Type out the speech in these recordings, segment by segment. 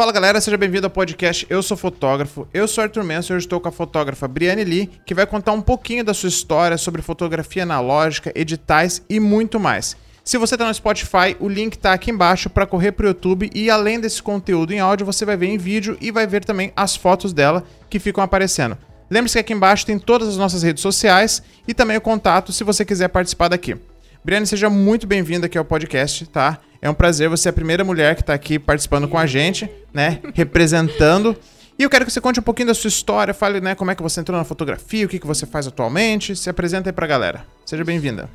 Fala galera, seja bem-vindo ao podcast Eu Sou Fotógrafo. Eu sou Arthur Menso e hoje estou com a fotógrafa Briane Lee, que vai contar um pouquinho da sua história sobre fotografia analógica, editais e muito mais. Se você está no Spotify, o link está aqui embaixo para correr para o YouTube e além desse conteúdo em áudio, você vai ver em vídeo e vai ver também as fotos dela que ficam aparecendo. Lembre-se que aqui embaixo tem todas as nossas redes sociais e também o contato se você quiser participar daqui. Briane, seja muito bem-vinda aqui ao podcast, tá? É um prazer, você é a primeira mulher que está aqui participando com a gente, né? Representando. E eu quero que você conte um pouquinho da sua história, fale, né, como é que você entrou na fotografia, o que, que você faz atualmente. Se apresenta aí pra galera. Seja bem-vinda.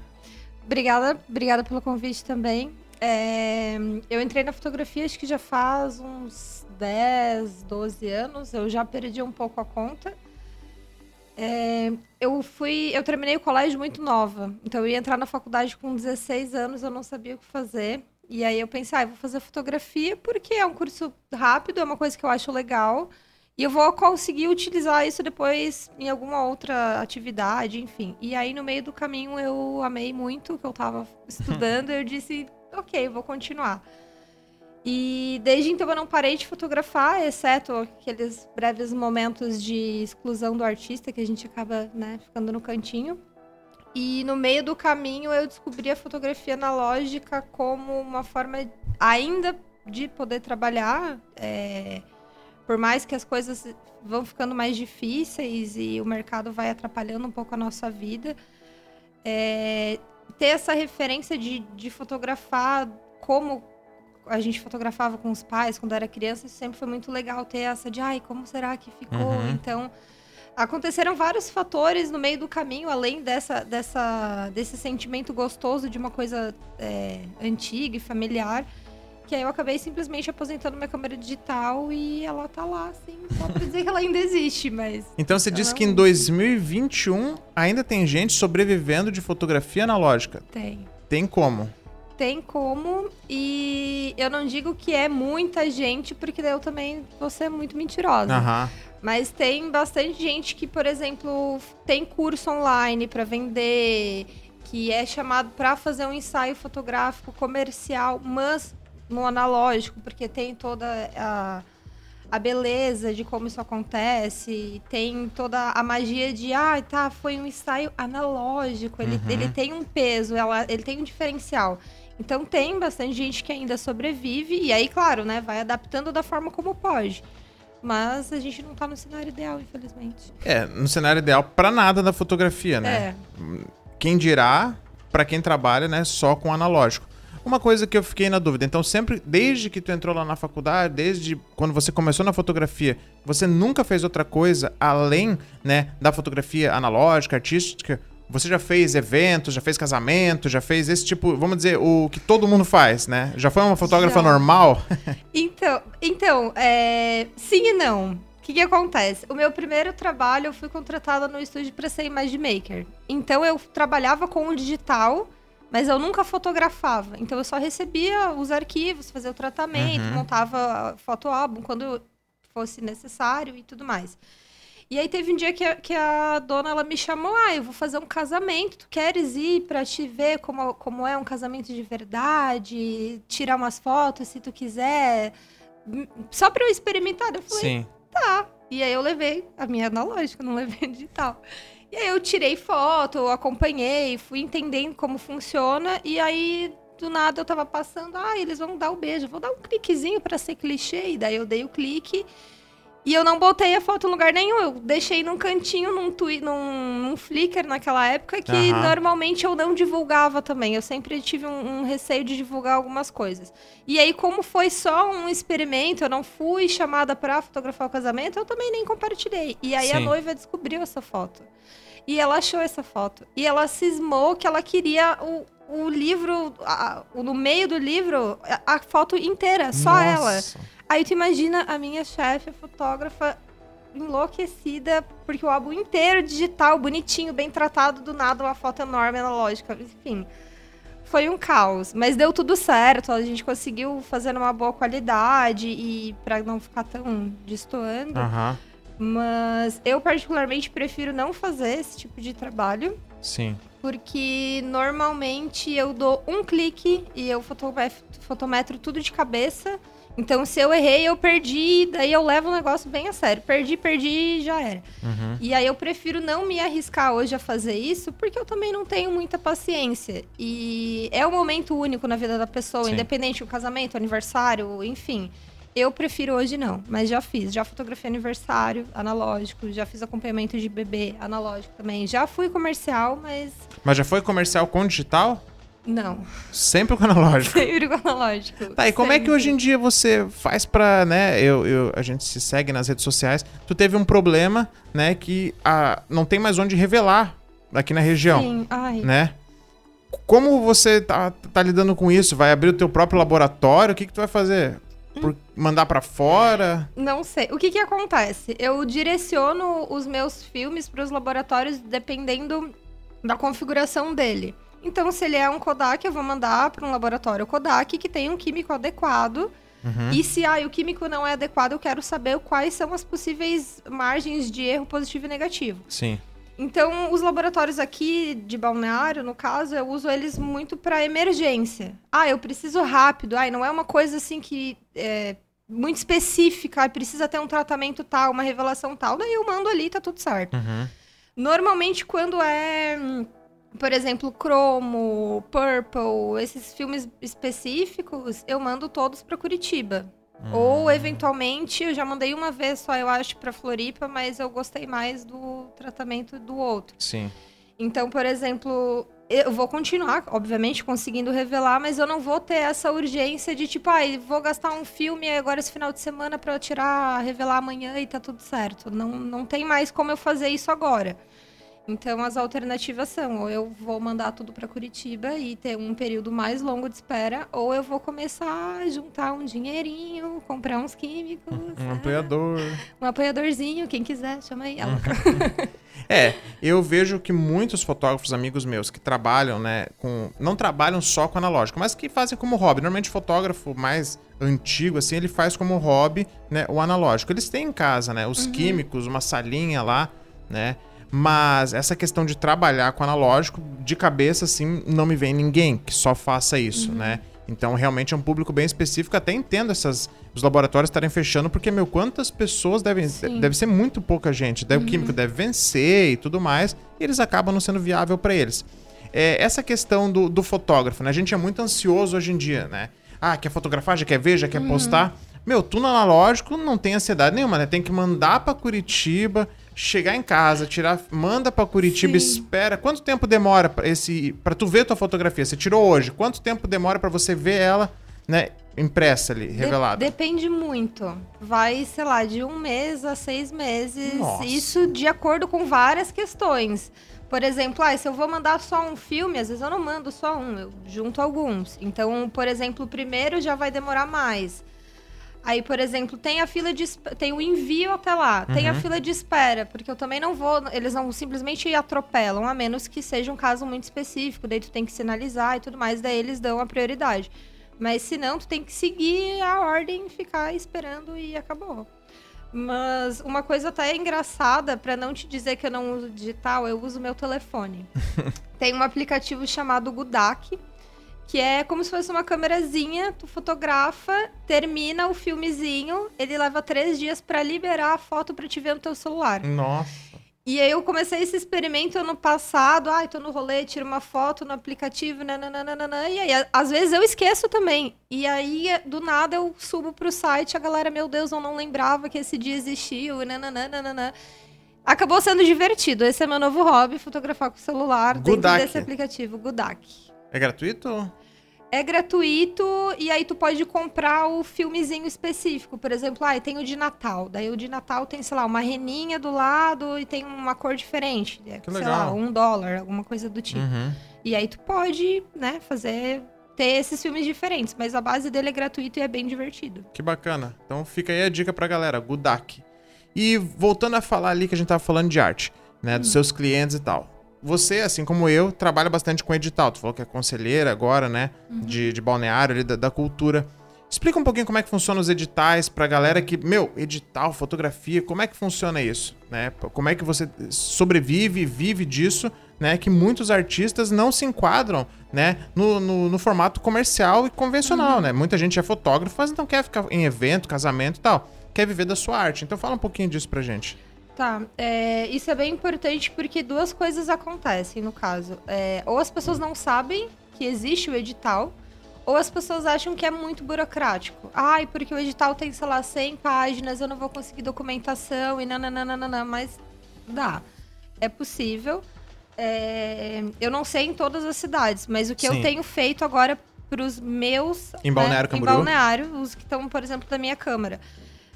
Obrigada, obrigada pelo convite também. É, eu entrei na fotografia acho que já faz uns 10, 12 anos. Eu já perdi um pouco a conta. É, eu fui, eu terminei o colégio muito nova. Então eu ia entrar na faculdade com 16 anos, eu não sabia o que fazer. E aí eu pensei, ah, vou fazer fotografia porque é um curso rápido, é uma coisa que eu acho legal. E eu vou conseguir utilizar isso depois em alguma outra atividade, enfim. E aí, no meio do caminho, eu amei muito o que eu estava estudando. eu disse, ok, vou continuar. E desde então eu não parei de fotografar, exceto aqueles breves momentos de exclusão do artista, que a gente acaba né, ficando no cantinho. E no meio do caminho eu descobri a fotografia analógica como uma forma ainda de poder trabalhar. É, por mais que as coisas vão ficando mais difíceis e o mercado vai atrapalhando um pouco a nossa vida, é, ter essa referência de, de fotografar como a gente fotografava com os pais quando era criança, sempre foi muito legal ter essa de, ai, como será que ficou? Uhum. Então, aconteceram vários fatores no meio do caminho, além dessa, dessa, desse sentimento gostoso de uma coisa é, antiga e familiar, que aí eu acabei simplesmente aposentando minha câmera digital e ela tá lá, assim, só pra dizer que ela ainda existe, mas... Então você disse que em 2021 ainda tem gente sobrevivendo de fotografia analógica? Tem. Tem como? Tem como, e eu não digo que é muita gente, porque eu também vou ser muito mentirosa. Uhum. Mas tem bastante gente que, por exemplo, tem curso online para vender, que é chamado para fazer um ensaio fotográfico comercial, mas no analógico, porque tem toda a, a beleza de como isso acontece, tem toda a magia de, ah, tá, foi um ensaio analógico, ele, uhum. ele tem um peso, ela, ele tem um diferencial. Então tem bastante gente que ainda sobrevive, e aí, claro, né, vai adaptando da forma como pode. Mas a gente não tá no cenário ideal, infelizmente. É, no cenário ideal para nada da fotografia, né? É. Quem dirá para quem trabalha, né, só com analógico. Uma coisa que eu fiquei na dúvida, então sempre, desde que tu entrou lá na faculdade, desde quando você começou na fotografia, você nunca fez outra coisa além, né, da fotografia analógica, artística? Você já fez eventos, já fez casamento, já fez esse tipo, vamos dizer, o que todo mundo faz, né? Já foi uma fotógrafa já. normal? então, então é... sim e não. O que, que acontece? O meu primeiro trabalho, eu fui contratada no estúdio para ser image maker. Então, eu trabalhava com o digital, mas eu nunca fotografava. Então, eu só recebia os arquivos, fazia o tratamento, uhum. montava fotoálbum quando fosse necessário e tudo mais. E aí teve um dia que a, que a dona ela me chamou, ah, eu vou fazer um casamento, tu queres ir para te ver como, como é um casamento de verdade, tirar umas fotos se tu quiser, só para eu experimentar. Eu falei, Sim. tá. E aí eu levei a minha analógica, não levei digital. E aí eu tirei foto, acompanhei, fui entendendo como funciona e aí do nada eu tava passando, ah, eles vão dar o um beijo, vou dar um cliquezinho para ser clichê, e daí eu dei o clique e eu não botei a foto em lugar nenhum. Eu deixei num cantinho, num, twi num, num Flickr naquela época, que uhum. normalmente eu não divulgava também. Eu sempre tive um, um, receio de divulgar algumas coisas. E aí, como foi só um experimento, eu não fui chamada para fotografar o casamento, eu também nem compartilhei. E aí Sim. a noiva descobriu essa foto. E ela achou essa foto. E ela cismou que ela queria o, o livro, a, no meio do livro, a, a foto inteira, só Nossa. ela. Aí tu imagina a minha chefe, a fotógrafa, enlouquecida, porque o álbum inteiro digital, bonitinho, bem tratado, do nada uma foto enorme analógica. Enfim, foi um caos. Mas deu tudo certo, a gente conseguiu fazer uma boa qualidade e para não ficar tão destoando. Uhum. Mas eu particularmente prefiro não fazer esse tipo de trabalho. Sim. Porque normalmente eu dou um clique e eu fotometro tudo de cabeça Então, se eu errei, eu perdi, daí eu levo o negócio bem a sério. Perdi, perdi, já era. Uhum. E aí eu prefiro não me arriscar hoje a fazer isso, porque eu também não tenho muita paciência. E é um momento único na vida da pessoa, Sim. independente do casamento, aniversário, enfim. Eu prefiro hoje não, mas já fiz. Já fotografei aniversário analógico, já fiz acompanhamento de bebê analógico também. Já fui comercial, mas Mas já foi comercial com digital? Não. Sempre com analógico. Sempre com analógico. Tá, e como é que Sempre. hoje em dia você faz pra, né, eu, eu- a gente se segue nas redes sociais, tu teve um problema, né, que ah, não tem mais onde revelar aqui na região, Sim, ai. né? Como você tá, tá lidando com isso? Vai abrir o teu próprio laboratório? O que que tu vai fazer? Por- mandar pra fora? Não sei. O que que acontece? Eu direciono os meus filmes para os laboratórios dependendo da configuração dele. Então, se ele é um Kodak, eu vou mandar para um laboratório Kodak que tem um químico adequado. Uhum. E se ah, o químico não é adequado, eu quero saber quais são as possíveis margens de erro positivo e negativo. Sim. Então, os laboratórios aqui de balneário, no caso, eu uso eles muito para emergência. Ah, eu preciso rápido. Ah, não é uma coisa assim que é muito específica. Ah, precisa ter um tratamento tal, uma revelação tal. Daí eu mando ali, tá tudo certo. Uhum. Normalmente, quando é, hum, por exemplo, Cromo, Purple, esses filmes específicos, eu mando todos para Curitiba. Ou, eventualmente, eu já mandei uma vez só, eu acho, pra Floripa, mas eu gostei mais do tratamento do outro. Sim. Então, por exemplo, eu vou continuar, obviamente, conseguindo revelar, mas eu não vou ter essa urgência de tipo, ai, vou gastar um filme agora esse final de semana pra eu tirar, revelar amanhã e tá tudo certo. Não, não tem mais como eu fazer isso agora. Então, as alternativas são, ou eu vou mandar tudo pra Curitiba e ter um período mais longo de espera, ou eu vou começar a juntar um dinheirinho, comprar uns químicos, Um apoiador. um apoiadorzinho, quem quiser, chama aí. Ela. É, eu vejo que muitos fotógrafos amigos meus que trabalham, né, com não trabalham só com analógico, mas que fazem como hobby. Normalmente fotógrafo mais antigo assim, ele faz como hobby, né, o analógico. Eles têm em casa, né, os químicos, uma salinha lá, né? Mas essa questão de trabalhar com analógico, de cabeça assim, não me vem ninguém que só faça isso, né? Então, realmente é um público bem específico. Até entendo essas, os laboratórios estarem fechando, porque, meu, quantas pessoas devem. Sim. Deve ser muito pouca gente. Daí o químico deve vencer e tudo mais. E eles acabam não sendo viável para eles. É, essa questão do, do fotógrafo, né? A gente é muito ansioso hoje em dia, né? Ah, quer fotografar, já quer ver, já quer postar. Meu, tu no analógico não tem ansiedade nenhuma, né? Tem que mandar pra Curitiba, chegar em casa, tirar, manda pra Curitiba, Sim. espera. Quanto tempo demora para esse para tu ver tua fotografia? Você tirou hoje. Quanto tempo demora pra você ver ela, né, impressa ali, De- revelada? depende muito. Vai, sei lá, de um mês a seis meses. Nossa. Isso de acordo com várias questões. Por exemplo, ah, se eu vou mandar só um filme, às vezes eu não mando só um, eu junto alguns. Então, por exemplo, o primeiro já vai demorar mais. Aí, por exemplo, tem a fila de tem o envio até lá, tem a Uhum. fila de espera, porque eu também não vou, eles não simplesmente atropelam, a menos que seja um caso muito específico, daí tu tem que sinalizar e tudo mais, daí eles dão a prioridade. Mas se não, tu tem que seguir a ordem, ficar esperando e acabou. Mas uma coisa até engraçada, pra não te dizer que eu não uso digital, eu uso meu telefone. tem um aplicativo chamado Gudak, que é como se fosse uma câmerazinha, tu fotografa, termina o filmezinho, ele leva três dias pra liberar a foto pra te ver no teu celular. Nossa. E aí eu comecei esse experimento ano passado, ai, tô no rolê, tiro uma foto no aplicativo, nananana, e aí às vezes eu esqueço também. E aí, do nada, eu subo pro site, a galera, meu Deus, eu não lembrava que esse dia existiu, nananana. Acabou sendo divertido. Esse é meu novo hobby, fotografar com o celular dentro Gudak. desse aplicativo, Gudak. É gratuito? É gratuito e aí tu pode comprar o filmezinho específico. Por exemplo, ah, tem o de Natal. Daí o de Natal tem, sei lá, uma reninha do lado e tem uma cor diferente. É, Que sei legal. lá, um dólar, alguma coisa do tipo. Uhum. E aí tu pode, né, fazer... Ter esses filmes diferentes, mas a base dele é gratuito e é bem divertido. Que bacana. Então fica aí a dica pra galera, Gudak. E voltando a falar ali que a gente tava falando de arte, né, dos seus clientes e tal. Você, assim como eu, trabalha bastante com edital. Tu falou que é conselheira agora, né, de, de balneário ali, da, da cultura. Explica um pouquinho como é que funcionam os editais pra galera que, meu, edital, fotografia, como é que funciona isso, né? Como é que você sobrevive, vive disso, né, que muitos artistas não se enquadram, né, no, no, no formato comercial e convencional, né? Muita gente é fotógrafo, mas não quer ficar em evento, casamento e tal. Quer viver da sua arte. Então fala um pouquinho disso pra gente. Tá, é, isso é bem importante porque duas coisas acontecem no caso. É, ou as pessoas não sabem que existe o edital, ou as pessoas acham que é muito burocrático. Ai, porque o edital tem, sei lá, 100 páginas, eu não vou conseguir documentação e nananana, mas dá. É possível. É, eu não sei em todas as cidades, mas o que Sim. eu tenho feito agora para os meus. Em Balneário Em Camboriú? Balneário, os que estão, por exemplo, da minha câmara.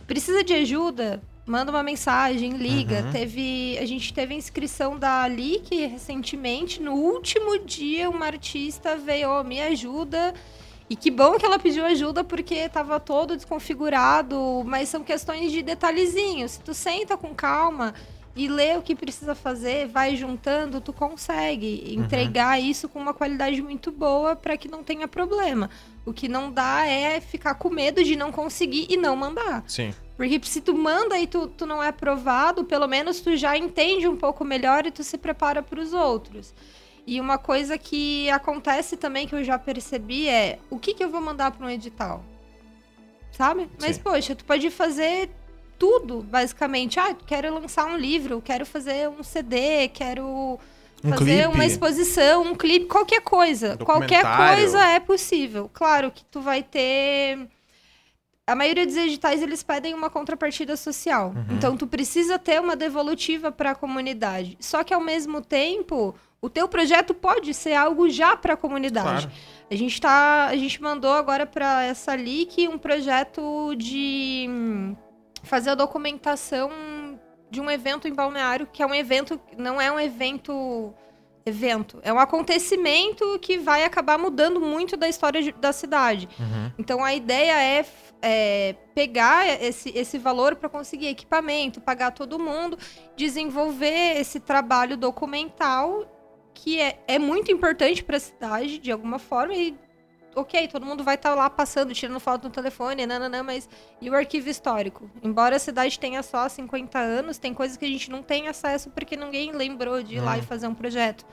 Precisa de ajuda? Manda uma mensagem, liga. Uhum. Teve, a gente teve a inscrição da LIC recentemente. No último dia, uma artista veio, "Ô, me ajuda. E que bom que ela pediu ajuda porque estava todo desconfigurado, mas são questões de detalhezinhos. Se tu senta com calma e lê o que precisa fazer, vai juntando, tu consegue entregar isso com uma qualidade muito boa para que não tenha problema. O que não dá é ficar com medo de não conseguir e não mandar. Sim. Porque se tu manda e tu, tu não é aprovado, pelo menos tu já entende um pouco melhor e tu se prepara para os outros. E uma coisa que acontece também que eu já percebi é o que, que eu vou mandar para um edital? Sabe? Mas, Sim. poxa, tu pode fazer tudo, basicamente. Ah, quero lançar um livro, quero fazer um CD, quero Um fazer clipe. uma exposição, um clipe, qualquer coisa. Qualquer coisa é possível. Claro que tu vai ter. A maioria dos editais eles pedem uma contrapartida social. Uhum. Então tu precisa ter uma devolutiva para a comunidade. Só que ao mesmo tempo, o teu projeto pode ser algo já para a comunidade. Claro. A gente tá, a gente mandou agora para essa LIC um projeto de fazer a documentação de um evento em Balneário, que é um evento, não é um evento evento, é um acontecimento que vai acabar mudando muito da história de- da cidade. Uhum. Então a ideia é, é pegar esse, esse valor para conseguir equipamento, pagar todo mundo, desenvolver esse trabalho documental que é, é muito importante para a cidade de alguma forma e ok, todo mundo vai estar lá passando, tirando foto no telefone, nananã, mas e o arquivo histórico? Embora a cidade tenha só 50 anos, tem coisas que a gente não tem acesso porque ninguém lembrou de ir lá Hum. e fazer um projeto.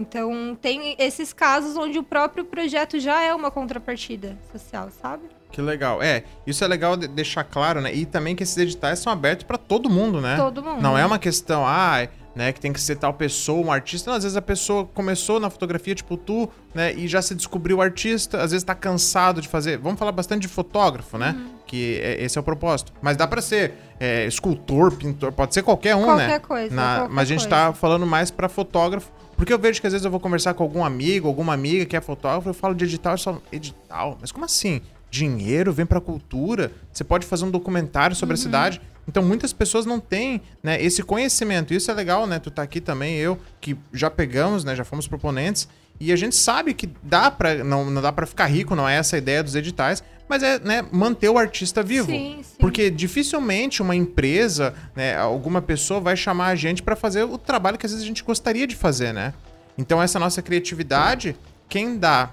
Então, tem esses casos onde o próprio projeto já é uma contrapartida social, sabe? Que legal. É, isso é legal de- deixar claro, né? E também que esses editais são abertos pra todo mundo, né? Todo mundo. Não é uma questão, ah, né, que tem que ser tal pessoa, um artista. Não, às vezes a pessoa começou na fotografia, tipo tu, né, e já se descobriu artista, às vezes tá cansado de fazer. Vamos falar bastante de fotógrafo, né? Uhum. Que é- esse é o propósito. Mas dá pra ser é, escultor, pintor, pode ser qualquer um, Qualquer né? coisa, Na- qualquer mas a gente coisa. tá falando mais pra fotógrafo. Porque eu vejo que às vezes eu vou conversar com algum amigo, alguma amiga que é fotógrafo, eu falo de edital, eu falo, edital? Mas como assim? Dinheiro vem pra cultura? Você pode fazer um documentário sobre a Uhum. cidade? Então muitas pessoas não têm né, esse conhecimento. Isso é legal, né? Tu tá aqui também, eu, que já pegamos, né? Já fomos proponentes. E a gente sabe que dá pra. Não, não dá pra ficar rico, não é essa a ideia dos editais, mas é né, manter o artista vivo. Sim, sim. Porque dificilmente uma empresa, né, alguma pessoa vai chamar a gente pra fazer o trabalho que às vezes a gente gostaria de fazer, né? Então essa nossa criatividade, quem dá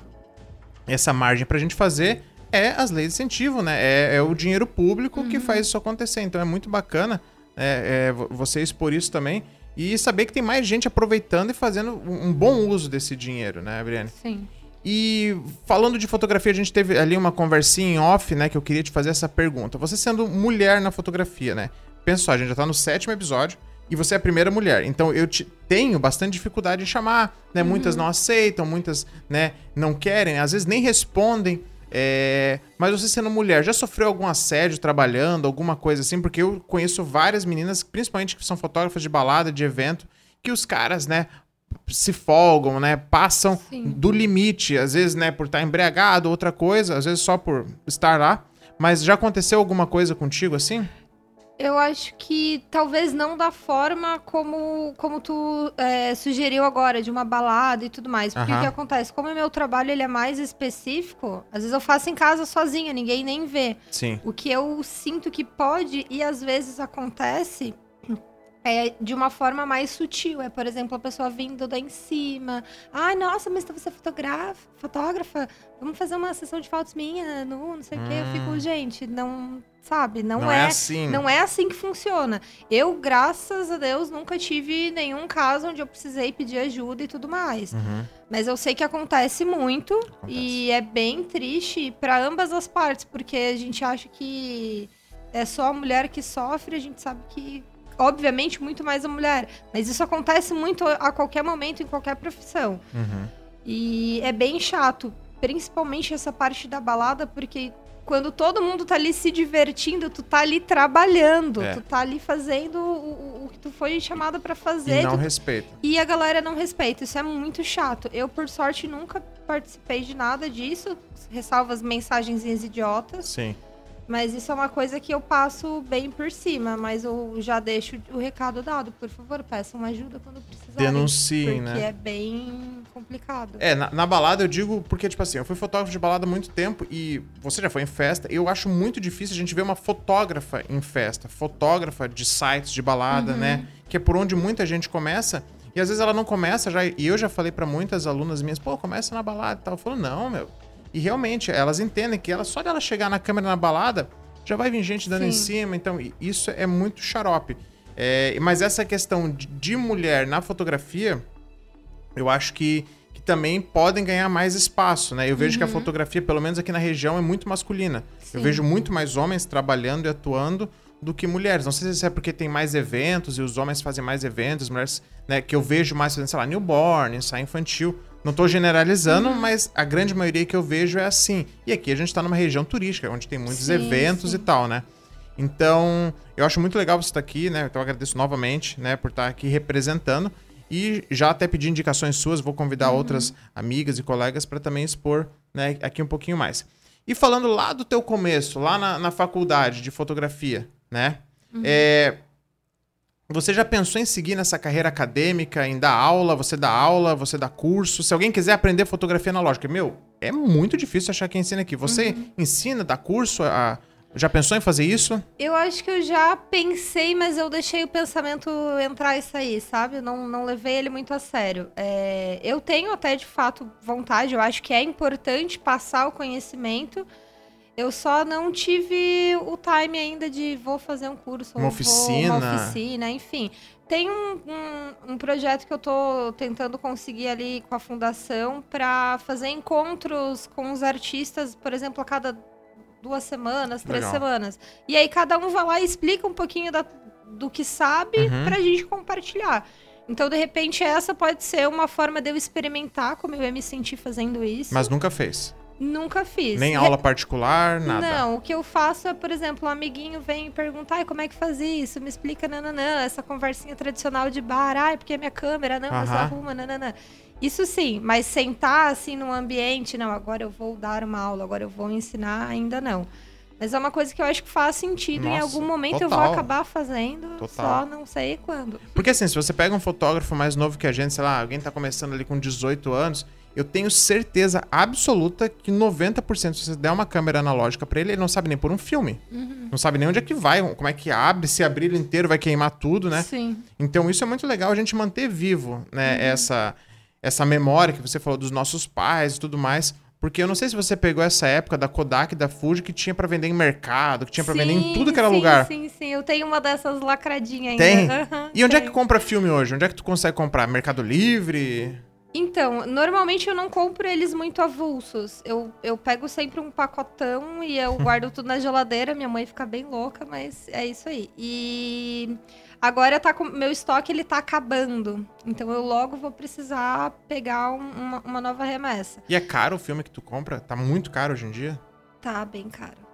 essa margem pra gente fazer é as leis de incentivo, né? É, é o dinheiro público Uhum. que faz isso acontecer. Então é muito bacana é, é, vo- você expor isso também e saber que tem mais gente aproveitando e fazendo um bom uso desse dinheiro, né, Briane? Sim. E falando de fotografia, a gente teve ali uma conversinha em off, né? Que eu queria te fazer essa pergunta. Você sendo mulher na fotografia, né? Pensa só, a gente já tá no sétimo episódio e você é a primeira mulher. Então eu te- tenho bastante dificuldade em chamar, né? Muitas não aceitam, muitas, né, não querem, às vezes nem respondem. É, Mas você sendo mulher, já sofreu algum assédio trabalhando, alguma coisa assim? Porque eu conheço várias meninas, principalmente que são fotógrafas de balada, de evento, que os caras, né, se folgam, né? Passam Sim. do limite, às vezes, né, por estar embriagado, outra coisa, às vezes só por estar lá. Mas já aconteceu alguma coisa contigo assim? Eu acho que talvez não da forma como, como tu é, sugeriu agora, de uma balada e tudo mais. Porque Aham. o que acontece? Como o meu trabalho ele é mais específico, às vezes eu faço em casa sozinha, ninguém nem vê. Sim. O que eu sinto que pode e às vezes acontece é de uma forma mais sutil. É, por exemplo, a pessoa vindo da em cima. Ai, nossa, mas você é fotografa, fotógrafa? Vamos fazer uma sessão de fotos minha, no, não sei o quê. Eu fico, Hum. gente, não. Sabe? Não, Não é. é assim. Não é assim que funciona. Eu, graças a Deus, nunca tive nenhum caso onde eu precisei pedir ajuda e tudo mais. Uhum. Mas eu sei que acontece muito e é bem triste para ambas as partes, porque a gente acha que é só a mulher que sofre, a gente sabe que obviamente muito mais a mulher, mas isso acontece muito a qualquer momento em qualquer profissão. Uhum. E é bem chato, principalmente essa parte da balada, porque quando todo mundo tá ali se divertindo, tu tá ali trabalhando, É. tu tá ali fazendo o, o- que tu foi chamada para E fazer, não tu respeita. e a galera não respeita. Isso é muito chato. Eu, por sorte, nunca participei de nada disso. Ressalvo as mensagenzinhas idiotas. Sim. Mas isso é uma coisa que eu passo bem por cima. Mas eu já deixo o recado dado. Por favor, peçam ajuda quando precisarem. Denunciem, Porque né? é bem complicado. É, na, na balada eu digo porque, tipo assim, eu fui fotógrafo de balada há muito tempo e você já foi em festa. Eu acho muito difícil a gente ver uma fotógrafa em festa. Fotógrafa de sites de balada, né? Que é por onde muita gente começa. E às vezes ela não começa já. E eu já falei pra muitas alunas minhas, pô, começa na balada e tal. Eu falo, não, meu. E realmente, elas entendem que ela, só dela chegar na câmera na balada, já vai vir gente dando em Sim. cima. Então, isso é muito xarope. É, mas essa questão de, mulher na fotografia, eu acho que, que também podem ganhar mais espaço, né? Eu vejo que a fotografia, pelo menos aqui na região, é muito masculina. Eu Sim. vejo muito mais homens trabalhando e atuando do que mulheres. Não sei se é porque tem mais eventos e os homens fazem mais eventos, mulheres, né, que eu vejo mais fazendo, sei lá, newborn, ensaio infantil. Não tô generalizando, mas a grande maioria que eu vejo é assim. E aqui a gente tá numa região turística, onde tem muitos Sim, eventos sim. e tal, né? Então, eu acho muito legal você estar aqui, né? Então, eu agradeço novamente, né, por estar aqui representando. E já até pedi indicações suas, vou convidar outras amigas e colegas para também expor, né, aqui um pouquinho mais. E falando lá do teu começo, lá na, na faculdade de fotografia, né? É, você já pensou em seguir nessa carreira acadêmica, em dar aula, você dá aula, você dá curso? Se alguém quiser aprender fotografia analógica, meu, é muito difícil achar quem ensina aqui. Você ensina, dá curso? a- já pensou em fazer isso? Eu acho que eu já pensei, mas eu deixei o pensamento entrar e sair, sabe? Eu não, não levei ele muito a sério. É, eu tenho até de fato vontade, eu acho que é importante passar o conhecimento. Eu só não tive o time ainda de vou fazer um curso, Uma oficina. uma oficina, enfim. Tem um, um, um projeto que eu tô tentando conseguir ali com a fundação para fazer encontros com os artistas, por exemplo, a cada duas semanas, três Legal. semanas. E aí cada um vai lá e explica um pouquinho da- do que sabe Uhum. pra gente compartilhar. Então, de repente, essa pode ser uma forma de eu experimentar como eu ia me sentir fazendo isso. Mas nunca fez. Nunca fiz. Nem aula particular, nada. Não, o que eu faço é, por exemplo, um amiguinho vem e pergunta, ai, como é que faz isso? Me explica, nananã, essa conversinha tradicional de bar, ai, porque é minha câmera, não, mas Aham. arruma, nananã. Isso sim, mas sentar assim num ambiente, não, agora eu vou dar uma aula, agora eu vou ensinar, ainda não. Mas é uma coisa que eu acho que faz sentido, em Nossa, algum momento eu vou total. acabar fazendo, Total. só não sei quando. Porque assim, se você pega um fotógrafo mais novo que a gente, sei lá, alguém tá começando ali com 18 anos, eu tenho certeza absoluta que 90% se você der uma câmera analógica pra ele, ele não sabe nem por um filme. Não sabe nem onde é que vai, como é que abre, se abrir ele inteiro vai queimar tudo, né? Sim. Então isso é muito legal a gente manter vivo, né, essa essa memória que você falou dos nossos pais e tudo mais. Porque eu não sei se você pegou essa época da Kodak e da Fuji que tinha pra vender em mercado, que tinha pra vender em tudo que era sim, lugar. Sim, sim, eu tenho uma dessas lacradinhas ainda. Tem? Aham, E onde é tenho. que compra filme hoje? Onde é que tu consegue comprar? Mercado Livre? Então, normalmente eu não compro eles muito avulsos. Eu, eu pego sempre um pacotão e eu guardo tudo na geladeira. Minha mãe fica bem louca, mas é isso aí. E agora tá com meu estoque ele tá acabando. Então eu logo vou precisar pegar um- uma, uma nova remessa. E é caro o filme que tu compra? Tá muito caro hoje em dia? Tá bem caro.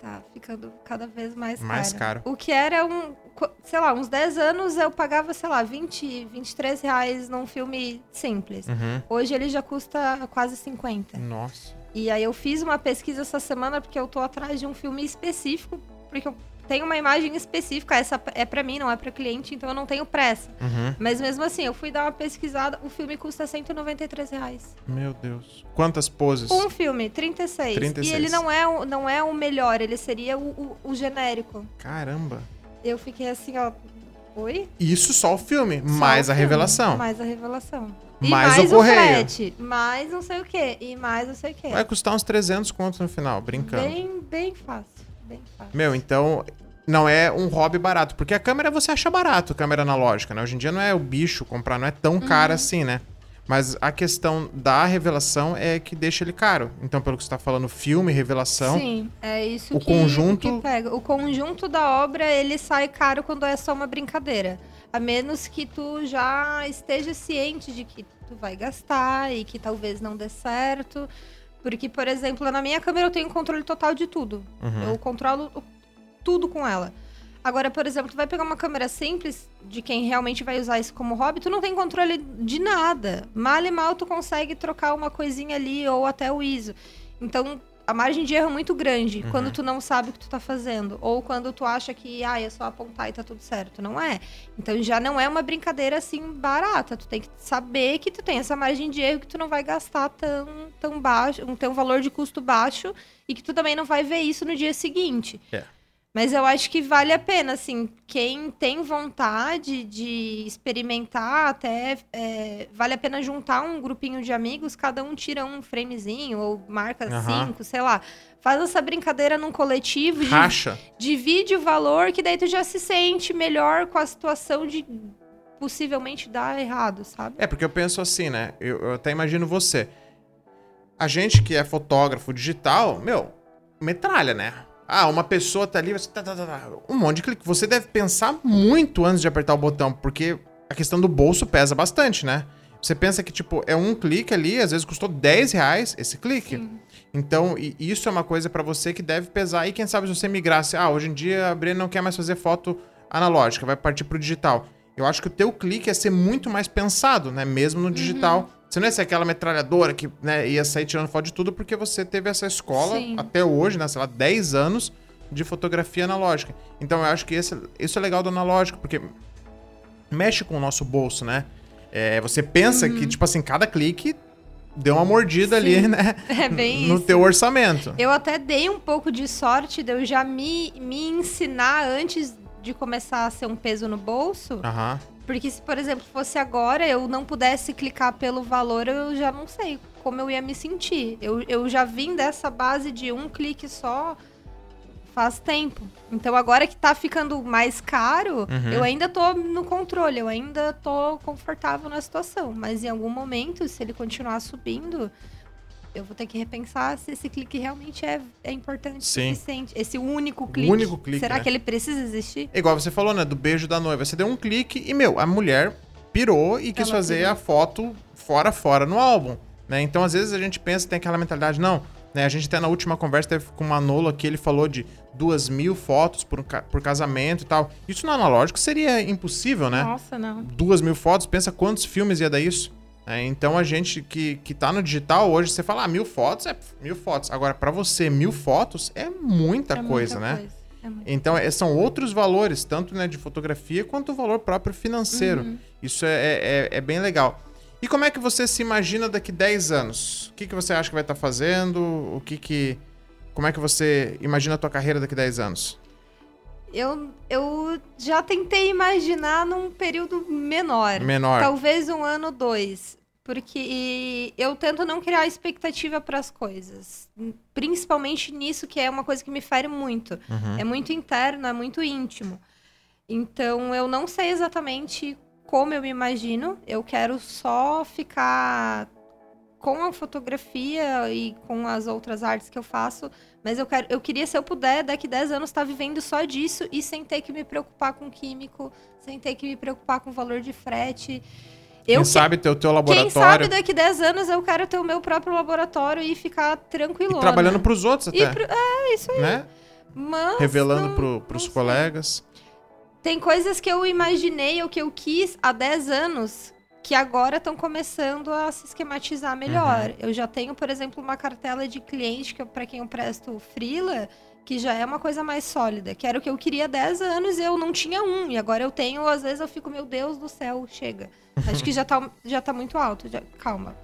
Tá ficando cada vez mais, Mais caro. O que era um, sei lá, uns 10 anos eu pagava, sei lá, 20, 23 reais num filme simples. Uhum. Hoje ele já custa quase 50. Nossa. E aí eu fiz uma pesquisa essa semana porque eu tô atrás de um filme específico, porque eu tenho uma imagem específica, essa é pra mim, não é pra cliente, então eu não tenho pressa. Uhum. Mas mesmo assim, eu fui dar uma pesquisada, o filme custa 193 reais. Meu Deus. Quantas poses? Um filme, 36. 36. E ele não é, o- não é o melhor, ele seria o, o- o genérico. Caramba. Eu fiquei assim, ó, Oi? Isso só o filme, Só mais o a filme, revelação. Mais a revelação. E Mais mais, o correio. frete. Mais não sei o quê. E mais não sei o quê. Vai custar uns 300 contos no final, brincando. Bem, bem fácil. Bem fácil. Meu, então não é um hobby barato, porque a câmera você acha barato, câmera analógica, né? Hoje em dia não é o bicho comprar, não é tão Uhum. cara assim, né? Mas a questão da revelação é que deixa ele caro. Então, pelo que você tá falando, filme, revelação. Sim, é isso o que, conjunto- que pega. O conjunto da obra, ele sai caro quando é só uma brincadeira. A menos que tu já esteja ciente de que tu vai gastar e que talvez não dê certo. Porque, por exemplo, na minha câmera eu tenho controle total de tudo. Uhum. Eu controlo tudo com ela. Agora, por exemplo, tu vai pegar uma câmera simples de quem realmente vai usar isso como hobby, tu não tem controle de nada. Mal e mal tu consegue trocar uma coisinha ali ou até o ISO. Então, a margem de erro é muito grande Uhum. quando tu não sabe o que tu tá fazendo. Ou quando tu acha que, ah, é só apontar e tá tudo certo. Não é. Então já não é uma brincadeira assim barata. Tu tem que saber que tu tem essa margem de erro que tu não vai gastar tão, tão baixo, um, ter um valor de custo baixo e que tu também não vai ver isso no dia seguinte. É. Mas eu acho que vale a pena, assim, quem tem vontade de experimentar, até é, vale a pena juntar um grupinho de amigos, cada um tira um framezinho ou marca Aham. cinco, sei lá. Faz essa brincadeira num coletivo, Racha. divide o valor, que daí tu já se sente melhor com a situação de possivelmente dar errado, sabe? É, porque eu penso assim, né? Eu, eu até imagino você. A gente que é fotógrafo digital, meu, metralha, né? Ah, uma pessoa tá ali, você tá, tá, tá, um monte de clique. Você deve pensar muito antes de apertar o botão, porque a questão do bolso pesa bastante, né? Você pensa que, tipo, é um clique ali, às vezes custou 10 reais esse clique. Sim. Então, isso é uma coisa pra você que deve pesar. E quem sabe se você migrasse, ah, hoje em dia a Breno não quer mais fazer foto analógica, vai partir pro digital. Eu acho que o teu clique ia ser muito mais pensado, né? Mesmo no digital. Você não ia ser aquela metralhadora que né, ia sair tirando foto de tudo, porque você teve essa escola Sim. até hoje, né? Sei lá, 10 anos de fotografia analógica. Então eu acho que esse, isso é legal do analógico, porque mexe com o nosso bolso, né? É, você pensa que, tipo assim, cada clique deu uma mordida ali, Sim. né? É bem no isso. teu orçamento. Eu até dei um pouco de sorte de eu já me, me ensinar antes de começar a ser um peso no bolso. Aham. Porque se, por exemplo, fosse agora, eu não pudesse clicar pelo valor, eu já não sei como eu ia me sentir. Eu, eu já vim dessa base de um clique só faz tempo. Então agora que tá ficando mais caro, Uhum. eu ainda tô no controle, eu ainda tô confortável na situação. Mas em algum momento, se ele continuar subindo, eu vou ter que repensar se esse clique realmente é, é importante o Sim. suficiente. Esse único clique. único clique, Será né? que ele precisa existir? É igual você falou, né? Do beijo da noiva. Você deu um clique e, meu, a mulher pirou e quis Ela fazer pirou. a foto fora, fora no álbum. Né? Então, às vezes, a gente pensa, tem aquela mentalidade, não. Né? A gente até na última conversa teve com o Manolo aqui, ele falou de duas mil fotos por, por casamento e tal. Isso no analógico seria impossível, né? Nossa, não. duas mil fotos, pensa quantos filmes ia dar isso. É, então a gente que, que tá no digital hoje, você fala, ah, mil fotos é mil fotos. Agora, pra você, mil fotos é muita É coisa, muita né? coisa. É muita Então, é- são outros valores, tanto né, de fotografia quanto o valor próprio financeiro. Uhum. Isso é, é, é bem legal. E como é que você se imagina daqui 10 anos? O que, que você acha que vai estar fazendo? O que que... Como é que você imagina a tua carreira daqui 10 anos? Eu, eu já tentei imaginar num período menor. Menor. Talvez um ano, dois. Porque eu tento não criar expectativa para as coisas. Principalmente nisso, que é uma coisa que me fere muito. Uhum. É muito interno, é muito íntimo. Então, eu não sei exatamente como eu me imagino. Eu quero só ficar com a fotografia e com as outras artes que eu faço. Mas eu, quero, eu queria, se eu puder, daqui 10 anos, estar vivendo só disso e sem ter que me preocupar com químico, sem ter que me preocupar com valor de frete. Quem Eu, sabe ter o teu quem laboratório sabe daqui 10 anos eu quero ter o meu próprio laboratório e ficar tranquilo. trabalhando pros outros até, pro- É, isso aí. né? Mas Revelando não- não sei. colegas. Tem coisas que eu imaginei ou que eu quis há 10 anos que agora estão começando a se esquematizar melhor. Uhum. Eu já tenho, por exemplo, uma cartela de cliente que para quem eu presto freela, que já é uma coisa mais sólida, que era o que eu queria há 10 anos e eu não tinha um, e agora eu tenho, às vezes eu fico, meu Deus do céu, chega. Acho que já tá, já tá muito alto, já- calma.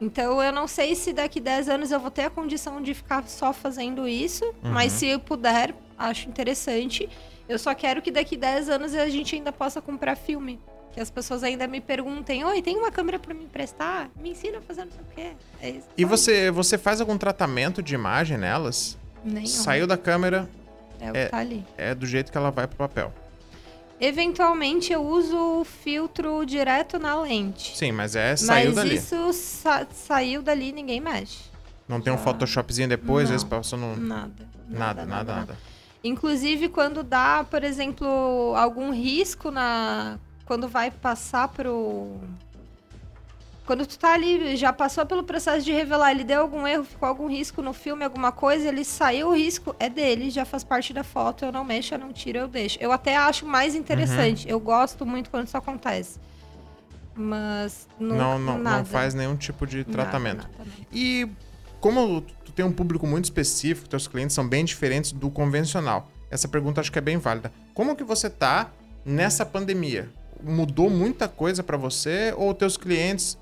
Então eu não sei se daqui 10 anos eu vou ter a condição de ficar só fazendo isso, mas se eu puder acho interessante. Eu só quero que daqui 10 anos a gente ainda possa comprar filme. Que as pessoas ainda me perguntem, oi, tem uma câmera para me emprestar? Me ensina a fazer não sei o quê. É isso. E você, você faz algum tratamento de imagem nelas? Nenhum. Saiu da câmera, É o que é- tá ali. é do jeito que ela vai pro papel. Eventualmente eu uso o filtro direto na lente. Sim, mas é saiu Mas dali. isso sa- saiu dali ninguém mexe. Não tem um já- Photoshopzinho depois, às vezes no. Nada. Nada, nada, nada. Inclusive, quando dá, por exemplo, algum risco na. Quando vai passar pro. Quando tu tá ali, já passou pelo processo de revelar, ele deu algum erro, ficou algum risco no filme, alguma coisa, ele saiu o risco, é dele, já faz parte da foto, eu não mexo, eu não tiro, eu deixo. Eu até acho mais interessante, eu gosto muito quando isso acontece. Mas nunca, Não, não, nada. não faz nenhum tipo de tratamento. nada, nada. E como tu tem um público muito específico, teus clientes são bem diferentes do convencional. Essa pergunta acho que é bem válida. Como que você tá nessa pandemia? Mudou muita coisa pra você ou teus clientes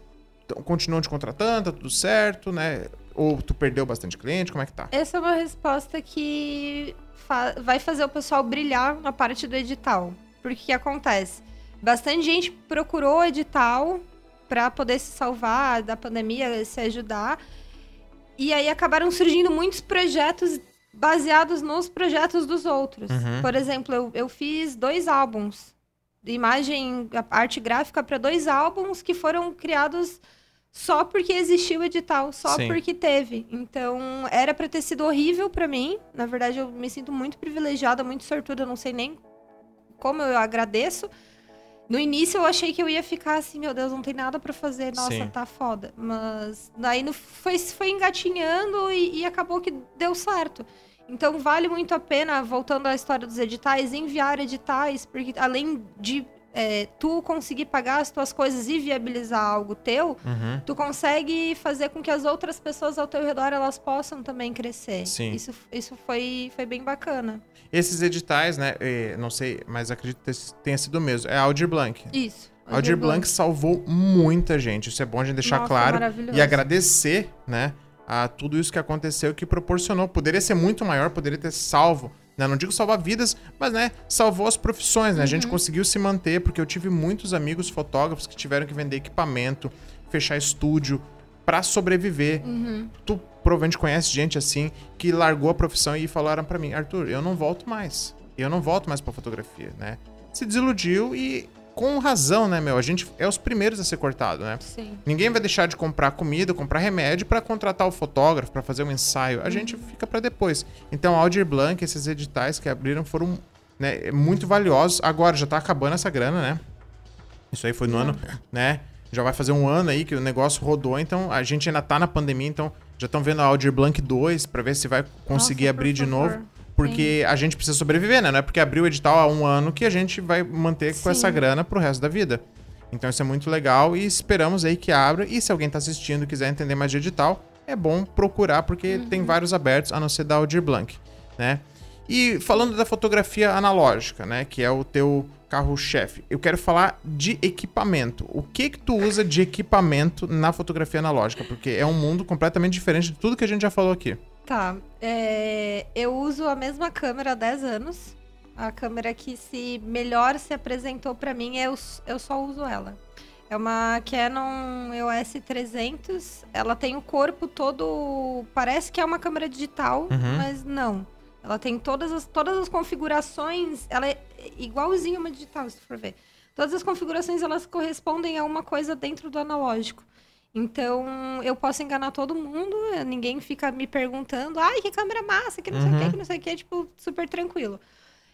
continuam te contratando, tá tudo certo, né? Ou tu perdeu bastante cliente, como é que tá? Essa é uma resposta que fa- vai fazer o pessoal brilhar na parte do edital. Porque o que acontece? Bastante gente procurou o edital para poder se salvar da pandemia, se ajudar. E aí acabaram surgindo muitos projetos baseados nos projetos dos outros. Uhum. Por exemplo, eu, eu fiz dois álbuns imagem, a- arte gráfica para dois álbuns que foram criados só porque existiu o edital, só Sim. porque teve. Então, era para ter sido horrível para mim. Na verdade, eu me sinto muito privilegiada, muito sortuda, eu não sei nem como eu agradeço. No início eu achei que eu ia ficar assim, meu Deus, não tem nada pra fazer, nossa, Sim. tá foda. Mas daí foi, foi engatinhando e, e acabou que deu certo. Então vale muito a pena, voltando à história dos editais, enviar editais, porque além de é, tu conseguir pagar as tuas coisas e viabilizar algo teu, Uhum. tu consegue fazer com que as outras pessoas ao teu redor elas possam também crescer. Sim. Isso, isso foi, foi bem bacana. Esses editais, né? não sei, mas acredito que tenha sido o mesmo. É Aldir Blanc. Isso. Aldir Blanc salvou muita gente. Isso é bom a gente deixar Nossa, claro. E agradecer, né? A tudo isso que aconteceu e que proporcionou. Poderia ser muito maior, poderia ter salvo. Né? Não digo salvar vidas, mas né, salvou as profissões, né? A Uhum. gente conseguiu se manter, porque eu tive muitos amigos fotógrafos que tiveram que vender equipamento, fechar estúdio pra sobreviver. Uhum. Tu provavelmente conhece gente assim que largou a profissão e falaram pra mim, Arthur, eu não volto mais. Eu não volto mais pra fotografia, né? Se desiludiu e com razão, né, meu? A gente é os primeiros a ser cortado, né? Sim. Ninguém vai deixar de comprar comida, comprar remédio pra contratar o fotógrafo, pra fazer um ensaio. A gente fica pra depois. Então, Aldir Blanc, esses editais que abriram foram né, muito valiosos. Agora já tá acabando essa grana, né? Isso aí foi no ano, né? Já vai fazer um ano aí que o negócio rodou, então a gente ainda tá na pandemia, então já estão vendo a Aldir Blanc 2 pra ver se vai conseguir Nossa, abrir de favor. novo. Porque a gente precisa sobreviver, né? Não é porque abriu o edital há um ano que a gente vai manter com Sim. essa grana pro resto da vida. Então isso é muito legal e esperamos aí que abra. E se alguém tá assistindo e quiser entender mais de edital, é bom procurar, porque Uhum. tem vários abertos, a não ser da Aldir Blanc, né? E falando da fotografia analógica, né? Que é o teu carro-chefe. Eu quero falar de equipamento. O que que tu usa de equipamento na fotografia analógica? Porque é um mundo completamente diferente de tudo que a gente já falou aqui. Tá. é, eu uso a mesma câmera há 10 anos. A câmera que se melhor se apresentou pra mim, eu, eu só uso ela. É uma Canon EOS 300. Ela tem o corpo todo. Parece que é uma câmera digital, Uhum. mas não. Ela tem todas as, todas as configurações. Ela é igualzinha uma digital, se for ver. Todas as configurações elas correspondem a uma coisa dentro do analógico. Então, eu posso enganar todo mundo, ninguém fica me perguntando, ai, que câmera massa, que não sei o Uhum. que, que não sei o que, tipo, super tranquilo.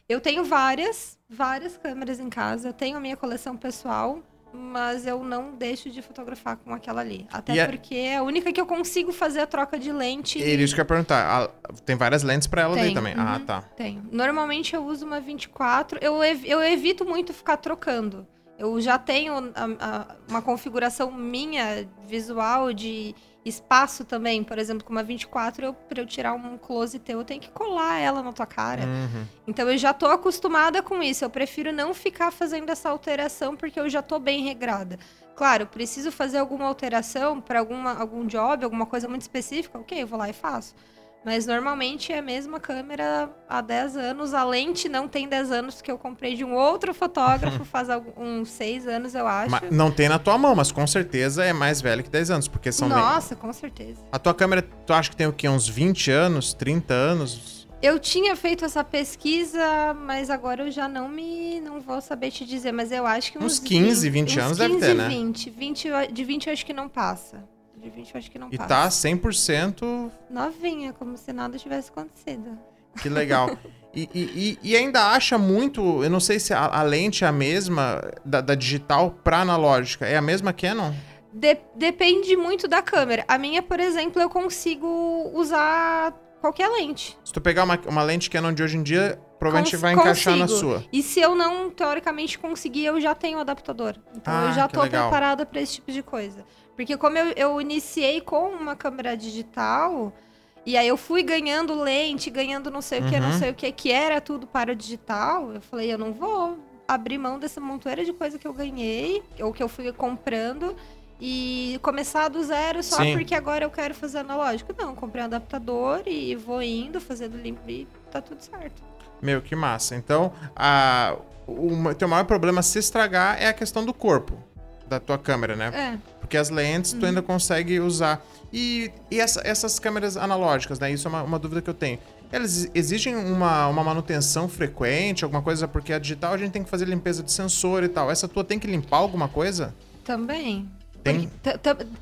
Eu tenho várias, várias câmeras em casa, eu tenho a minha coleção pessoal, mas eu não deixo de fotografar com aquela ali. Até E é- porque é a única que eu consigo fazer a troca de lente. Era isso que eu ia perguntar. Ah, tem várias lentes pra ela daí Tem, também. uhum. Ah, tá. Tenho. Normalmente eu uso uma 24. Eu, ev- eu evito muito ficar trocando. Eu já tenho a- a- uma configuração minha visual de espaço também. Por exemplo, com uma 24, eu, pra eu tirar um close teu, eu tenho que colar ela na tua cara. Uhum. Então eu já tô acostumada com isso. Eu prefiro não ficar fazendo essa alteração porque eu já tô bem regrada. Claro, preciso fazer alguma alteração para algum job, alguma coisa muito específica, ok, eu vou lá e faço. Mas normalmente é a mesma câmera há 10 anos. A lente não tem 10 anos, que eu comprei de um outro fotógrafo faz uns 6 anos, eu acho. Ma- não tem na tua mão, mas com certeza é mais velho que 10 anos, porque são... bem- Nossa, com certeza. A tua câmera, tu acha que tem o quê? Uns 20 anos, 30 anos? Eu tinha feito essa pesquisa, mas agora eu já não me. Não vou saber te dizer, mas eu acho que uns. Uns 15, 20 uns anos deve 15, ter, né? 20. 20. eu- De 20 eu acho que não passa. De 20 eu acho que não E passa. tá 100%... Novinha, como se nada tivesse acontecido. Que legal. E, e- e- e ainda acha muito, eu não sei se a, a lente é a mesma da, da digital pra analógica. É a mesma Canon? De- depende muito da câmera. A minha, por exemplo, eu consigo usar qualquer lente. Se tu pegar uma, uma lente Canon de hoje em dia, provavelmente Cons- vai encaixar na consigo. sua. E se eu não, teoricamente, conseguir, eu já tenho o adaptador. Então Ah, eu já tô legal. preparada para esse tipo de coisa. Porque como eu, eu iniciei com uma câmera digital, e aí eu fui ganhando lente, ganhando não sei o que, Uhum. não sei o que, que era tudo para o digital, eu falei, eu não vou abrir mão dessa montoeira de coisa que eu ganhei, ou que eu fui comprando, e começar do zero só Sim. porque agora eu quero fazer analógico. Não, comprei um adaptador e vou indo, fazendo limpo e tá tudo certo. Meu, que massa. Então, a, o teu maior problema se estragar é a questão do corpo da tua câmera, né? É. Porque as lentes tu ainda consegue usar. E, e essa- essas câmeras analógicas, né? Isso é uma, uma dúvida que eu tenho. Elas exigem uma, uma manutenção frequente, alguma coisa? Porque a digital a gente tem que fazer limpeza de sensor e tal. Essa tua tem que limpar alguma coisa? Também. Tem?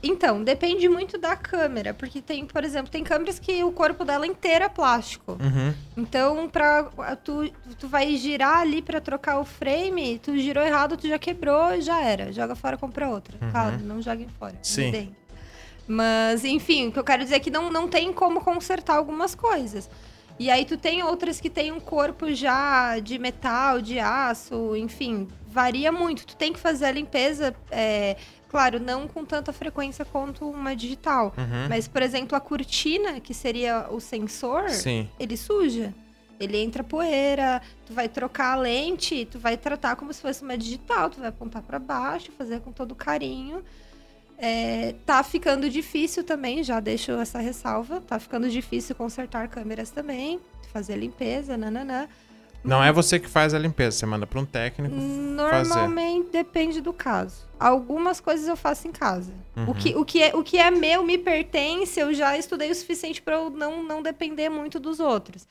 Então, depende muito da câmera. Porque tem, por exemplo, tem câmeras que o corpo dela inteiro é plástico. Uhum. Então, pra, tu, tu vai girar ali pra trocar o frame, tu girou errado, tu já quebrou, já era. Joga fora, compra outra. Uhum. Claro, não joguem fora. Sim. Mas, enfim, o que eu quero dizer é que não, não tem como consertar algumas coisas. E aí tu tem outras que tem um corpo já de metal, de aço, enfim, varia muito. Tu tem que fazer a limpeza, é, claro, não com tanta frequência quanto uma digital. Uhum. Mas, por exemplo, a cortina, que seria o sensor, Sim. ele suja. Ele entra poeira, tu vai trocar a lente, tu vai tratar como se fosse uma digital, tu vai apontar pra baixo, fazer com todo carinho. É, tá ficando difícil também, já deixo essa ressalva, tá ficando difícil consertar câmeras também, fazer limpeza, nananã. Não é você que faz a limpeza, você manda para um técnico fazer. Normalmente depende do caso. Algumas coisas eu faço em casa. Uhum. O, que, o, que é, o que é meu, me pertence, eu já estudei o suficiente para eu não, não depender muito dos outros.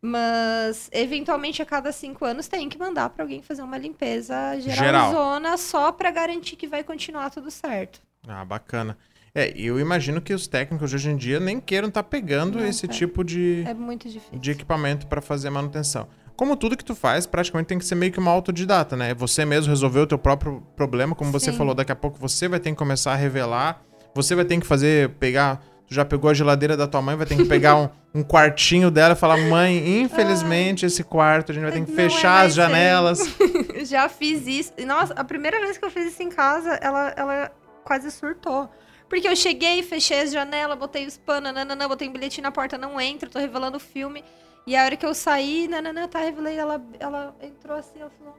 Mas, eventualmente, a cada cinco anos tem que mandar para alguém fazer uma limpeza Geral. geralzona só para garantir que vai continuar tudo certo. Ah, bacana. É, eu imagino que os técnicos de hoje em dia nem queiram estar pegando Não, esse é. tipo de, É de equipamento para fazer manutenção. Como tudo que tu faz, praticamente tem que ser meio que uma autodidata, né? Você mesmo resolveu o teu próprio problema, como você Sim. falou, daqui a pouco você vai ter que começar a revelar, você vai ter que fazer, pegar, tu já pegou a geladeira da tua mãe, vai ter que pegar um, um quartinho dela e falar, mãe, infelizmente esse quarto a gente vai ter que é fechar as mais ele." janelas. Já fiz isso. Nossa, a primeira vez que eu fiz isso em casa, ela, ela quase surtou. Porque eu cheguei, fechei as janelas, botei os panos, nananã, botei um bilhetinho na porta, não entra, tô revelando o filme. E a hora que eu saí, nananã, tá, revelei, ela, ela entrou assim, ela falou,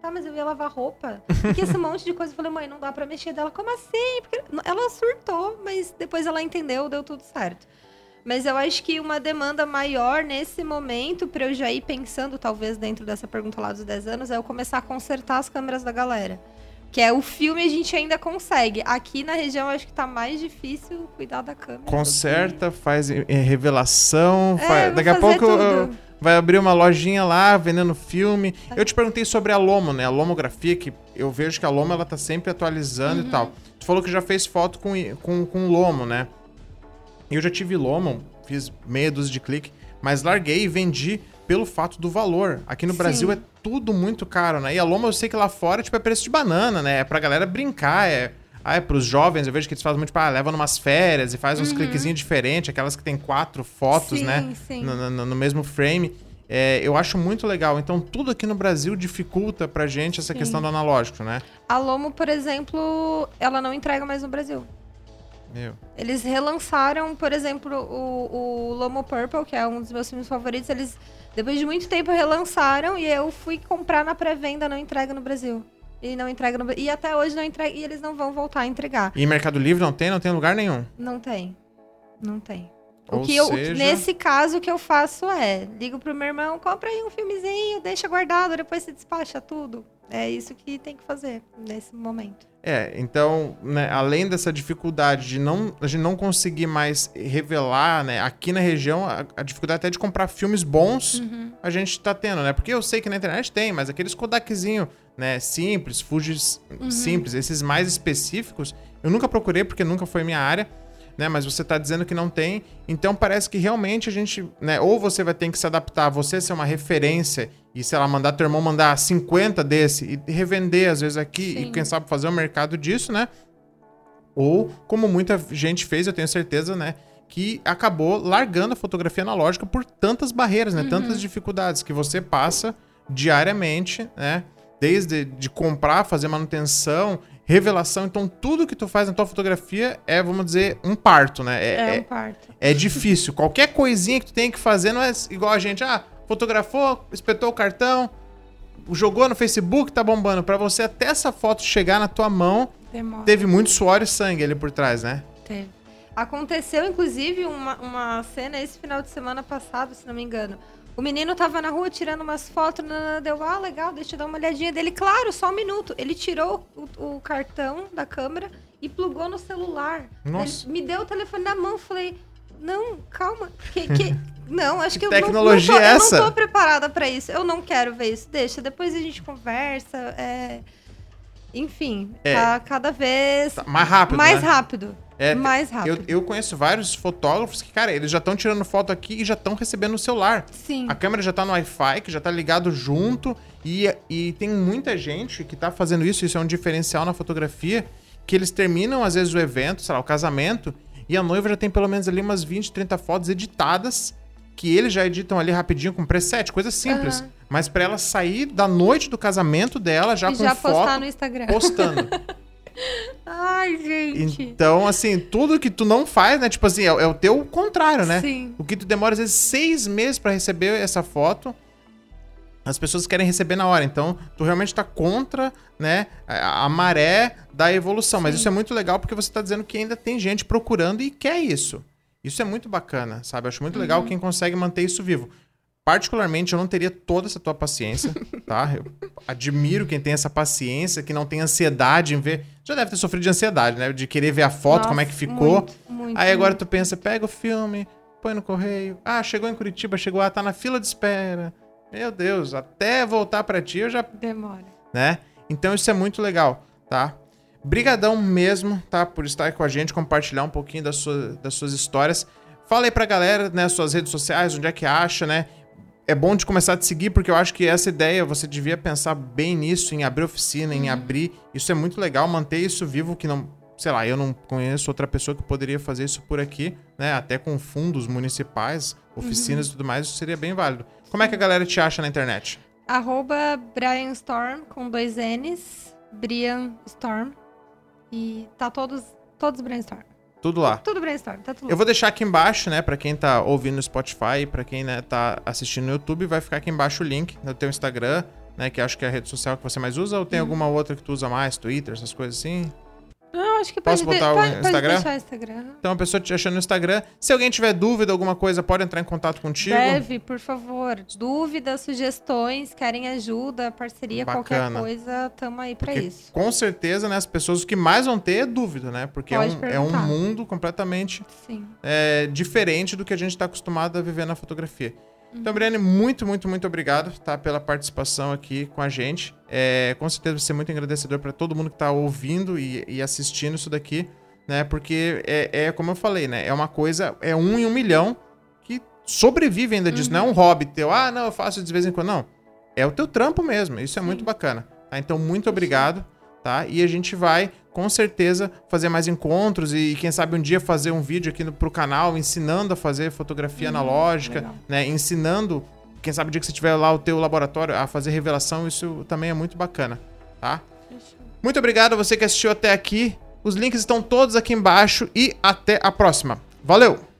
tá, mas eu ia lavar roupa. E esse monte de coisa, eu falei, mãe, não dá pra mexer dela. Como assim? Porque ela surtou, mas depois ela entendeu, deu tudo certo. Mas eu acho que uma demanda maior nesse momento, pra eu já ir pensando, talvez dentro dessa pergunta lá dos 10 anos, é eu começar a consertar as câmeras da galera. Que é o filme a gente ainda consegue. Aqui na região acho que tá mais difícil cuidar da câmera. Conserta, faz eh, revelação, É, faz- daqui a pouco tudo. eu- vai abrir uma lojinha lá vendendo filme. Eu te perguntei sobre a Lomo, né? A lomografia, que eu vejo que a Lomo ela tá sempre atualizando Uhum. e tal. Tu falou que já fez foto com, com, com Lomo, né? Eu já tive Lomo, fiz meia dúzia de clique, mas larguei e vendi pelo fato do valor. Aqui no Sim. Brasil é tudo muito caro, né? E a Lomo eu sei que lá fora tipo, é preço de banana, né? É pra galera brincar, é. Ah, é pros jovens, eu vejo que eles fazem muito, tipo, ah, leva numas férias e faz uns cliquezinhos diferentes, aquelas que tem quatro fotos, Sim, né? sim. No, no- no mesmo frame. É, eu acho muito legal. Então, tudo aqui no Brasil dificulta pra gente essa Sim. questão do analógico, né? A Lomo, por exemplo, ela não entrega mais no Brasil. Meu. Eles relançaram, por exemplo, o, o Lomo Purple, que é um dos meus filmes favoritos. Eles, depois de muito tempo, relançaram e eu fui comprar na pré-venda, não entrega no Brasil. E não entrega no E até hoje não entrega. E eles não vão voltar a entregar. E Mercado Livre não tem? Não tem lugar nenhum. Não tem. Não tem. O Ou que eu, seja- nesse caso, o que eu faço é, ligo pro meu irmão, compra aí um filmezinho, deixa guardado, depois você despacha tudo. É isso que tem que fazer nesse momento. É, então, né, além dessa dificuldade de não, a gente não conseguir mais revelar, né, aqui na região, a, a dificuldade até de comprar filmes bons, Uhum. a gente tá tendo, né? Porque eu sei que na internet tem, mas aqueles Kodakzinho, né, simples, Fujis Uhum. simples, esses mais específicos, eu nunca procurei porque nunca foi minha área, né? Mas você tá dizendo que não tem, então parece que realmente a gente, né, ou você vai ter que se adaptar, você ser uma referência e, sei lá, mandar teu irmão mandar 50 desse e revender às vezes aqui e Sim. quem sabe fazer um mercado disso, né? Ou, como muita gente fez, eu tenho certeza, né? Que acabou largando a fotografia analógica por tantas barreiras, né? Tantas dificuldades que você passa diariamente, né? Desde de comprar, fazer manutenção, revelação. Então, tudo que tu faz na tua fotografia é, vamos dizer, um parto, né? É, É, um é, parto. é difícil. Qualquer coisinha que tu tem que fazer não é igual a gente. Ah, fotografou, espetou o cartão, jogou no Facebook, tá bombando. Pra você até essa foto chegar na tua mão, Demora. teve muito suor e sangue ali por trás, né? Teve. Aconteceu, inclusive, uma, uma cena esse final de semana passado, se não me engano. O menino tava na rua tirando umas fotos, deu, ah, legal, deixa eu dar uma olhadinha dele. Claro, só um minuto. Ele tirou o, o cartão da câmera e plugou no celular. Nossa. Ele me deu o telefone na mão, falei, não, calma. Que, que- não, acho que, Que eu não- tecnologia não, tô, é eu essa? não tô preparada pra isso. Eu não quero ver isso. Deixa, depois a gente conversa. é. Enfim, É. tá cada vez Tá mais rápido, mais né? rápido. É, mais Eu, rápido. eu conheço vários fotógrafos que, cara, eles já estão tirando foto aqui e já estão recebendo no celular. Sim. A câmera já tá no Wi-Fi, que já tá ligado junto. E, e tem muita gente que tá fazendo isso, isso é um diferencial na fotografia, que eles terminam, às vezes, o evento, sei lá, o casamento, e a noiva já tem pelo menos ali umas 20, 30 fotos editadas, que eles já editam ali rapidinho com preset, coisa simples. Aham. Mas pra ela sair da noite do casamento dela, já e com já foto, postar no Instagram. postando. Ai, gente. Então, assim, tudo que tu não faz, né? Tipo assim, é, é o teu contrário, né? Sim. O que tu demora, às vezes, seis meses pra receber essa foto, as pessoas querem receber na hora. Então, tu realmente tá contra, né, a, maré da evolução. Mas Sim. isso é muito legal porque você tá dizendo que ainda tem gente procurando e quer isso. Isso é muito bacana, sabe? Eu acho muito Uhum. legal quem consegue manter isso vivo. Particularmente, eu não teria toda essa tua paciência, tá? Eu admiro quem tem essa paciência, que não tem ansiedade em ver. Já deve ter sofrido de ansiedade, né? De querer ver a foto, como é que Nossa, ficou. Muito, muito, Aí agora muito. tu pensa, pega o filme, põe no correio. Ah, chegou em Curitiba, chegou, ah, tá na fila de espera. Meu Deus, até voltar pra ti eu já, Demora. né? Então isso é muito legal, tá? Brigadão mesmo, tá? Por estar com a gente, compartilhar um pouquinho das suas, das suas histórias. Fala aí pra galera, né, suas redes sociais, onde é que acha, né? É bom de começar a te seguir, porque eu acho que essa ideia, você devia pensar bem nisso, em abrir oficina, em abrir. Isso é muito legal, manter isso vivo, que não. Sei lá, eu não conheço outra pessoa que poderia fazer isso por aqui, né? Até com fundos municipais, oficinas e tudo mais, isso seria bem válido. Como é que a galera te acha na internet? Arroba Brian Storm com dois N's. Brian Storm. E tá todos, todos Brainstorm. Tudo lá. Tudo Brainstorm, tá tudo Eu vou deixar aqui embaixo, né, Pra quem tá ouvindo no Spotify, pra quem, né, tá assistindo no YouTube, vai ficar aqui embaixo o link no teu Instagram, né, que acho que é a rede social que você mais usa, ou tem Uhum. alguma outra que tu usa mais, Twitter, essas coisas assim? Não, acho que Posso pode, de- botar o pode, pode Instagram? deixar o Instagram. Então a pessoa te achando no Instagram. Se alguém tiver dúvida, alguma coisa, pode entrar em contato contigo. Deve, por favor. Dúvidas, sugestões, querem ajuda, parceria, Bacana. qualquer coisa, tamo aí pra Porque isso. Com certeza, né, as pessoas que mais vão ter é dúvida, né? Porque é um, é um mundo completamente é, diferente do que a gente está acostumado a viver na fotografia. Então, Briane, muito, muito, muito obrigado tá, pela participação aqui com a gente. É, com certeza vai ser muito agradecedor para todo mundo que está ouvindo e, e assistindo isso daqui, né? Porque é, é como eu falei, né? É uma coisa, é um em um milhão que sobrevive ainda disso. Não é um hobby teu, ah, não, eu faço de vez em quando. Não. É o teu trampo mesmo. Isso é muito bacana. Tá? Então, muito obrigado. Tá? E a gente vai, com certeza, fazer mais encontros e, quem sabe, um dia fazer um vídeo aqui no, pro canal ensinando a fazer fotografia analógica, legal. né? Ensinando, quem sabe, o dia que você tiver lá o teu laboratório a fazer revelação, isso também é muito bacana, tá? Muito obrigado a você que assistiu até aqui. Os links estão todos aqui embaixo e até a próxima. Valeu!